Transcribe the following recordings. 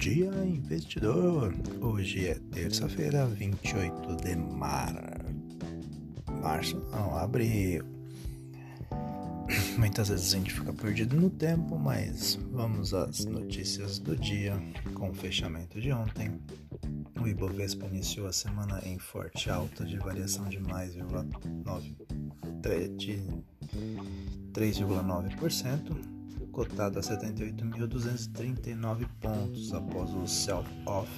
dia, investidor! Hoje é terça-feira, 28 de mar... março, não, abril. Muitas vezes a gente fica perdido no tempo, mas vamos às notícias do dia com o fechamento de ontem. O Ibovespa iniciou a semana em forte alta de variação de mais 3,9% cotado a 78.239 pontos após o sell-off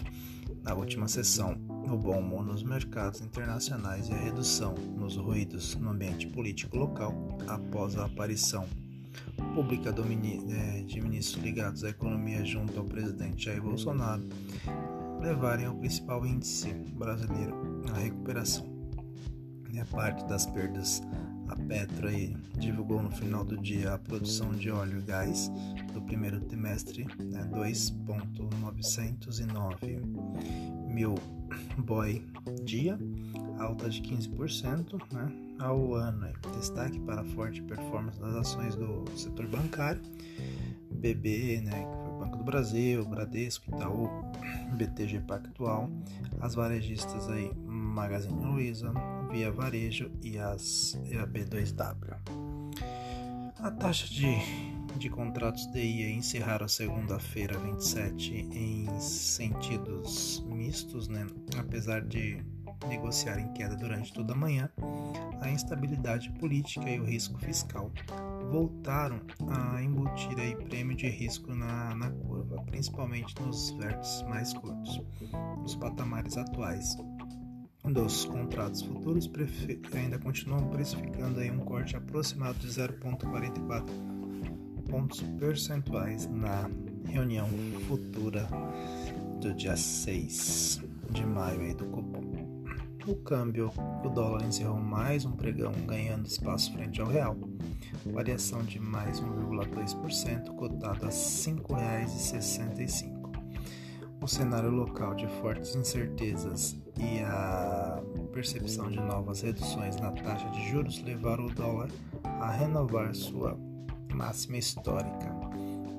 na última sessão, o bom humor nos mercados internacionais e a redução nos ruídos no ambiente político local após a aparição pública é, de ministros ligados à economia junto ao presidente Jair Bolsonaro levarem ao principal índice brasileiro à recuperação. E a parte das perdas a Petro aí divulgou no final do dia a produção de óleo e gás do primeiro trimestre, né, 2.909 mil boi dia, alta de 15% né, ao ano. Destaque para a forte performance das ações do setor bancário, BB, né, Banco do Brasil, Bradesco, Itaú, BTG Pactual, as varejistas aí Magazine Luiza, Via Varejo e as e a B2W. A taxa de, de contratos DI encerraram segunda-feira 27 em sentidos mistos, né? apesar de negociar em queda durante toda a manhã, a instabilidade política e o risco fiscal voltaram a embutir aí prêmio de risco na, na curva, principalmente nos vértices mais curtos. Os patamares atuais dos contratos futuros ainda continuam precificando aí um corte aproximado de 0,44 pontos percentuais na reunião futura do dia 6 de maio aí do Copom. O câmbio, o dólar encerrou mais um pregão ganhando espaço frente ao real, variação de mais 1,2%, cotado a R$ 5,65 o cenário local de fortes incertezas e a percepção de novas reduções na taxa de juros levaram o dólar a renovar sua máxima histórica,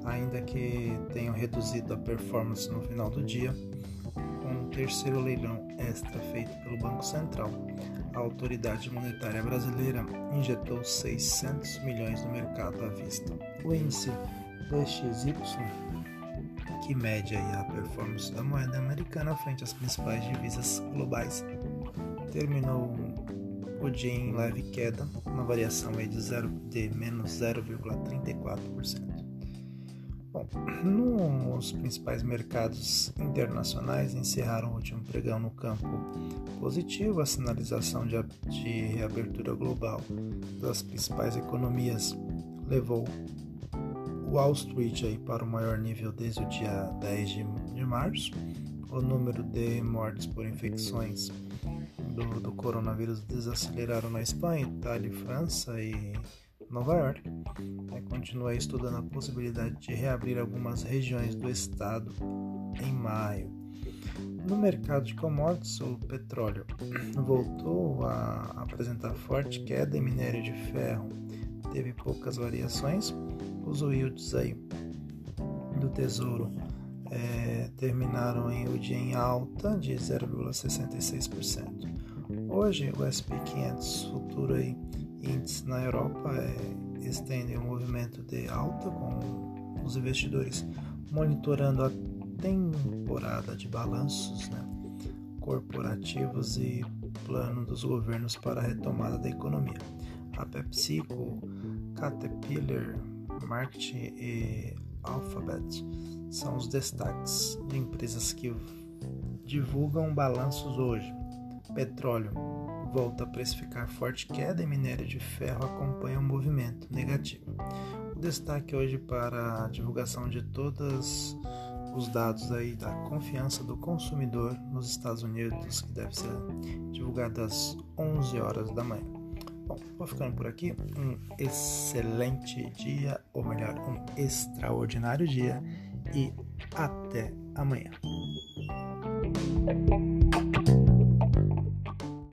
ainda que tenham reduzido a performance no final do dia, terceiro leilão extra feito pelo Banco Central. A autoridade monetária brasileira injetou 600 milhões no mercado à vista. O índice DXY que mede a performance da moeda americana frente às principais divisas globais. Terminou o dia em leve queda, uma variação de, 0, de menos 0,34%. Bom, nos principais mercados internacionais encerraram o último pregão no campo positivo, a sinalização de, de reabertura global das principais economias levou Wall Street aí para o maior nível desde o dia 10 de, de março. O número de mortes por infecções do, do coronavírus desaceleraram na Espanha, Itália, França e Nova York. É, continua estudando a possibilidade de reabrir algumas regiões do estado em maio. No mercado de commodities, o petróleo voltou a apresentar forte queda em minério de ferro, teve poucas variações os yields aí do Tesouro é, terminaram em o dia em alta de 0,66%. Hoje o SP 500 futuro aí, índice na Europa é, estende um movimento de alta com os investidores monitorando a temporada de balanços né, corporativos e plano dos governos para a retomada da economia. A PepsiCo, Caterpillar, Marketing e Alphabet são os destaques de empresas que divulgam balanços hoje. Petróleo volta a precificar forte queda e minério de ferro acompanha o movimento negativo. O destaque hoje para a divulgação de todos os dados aí da confiança do consumidor nos Estados Unidos, que deve ser divulgado às 11 horas da manhã. Bom, vou ficando por aqui. Um excelente dia, ou melhor, um extraordinário dia e até amanhã.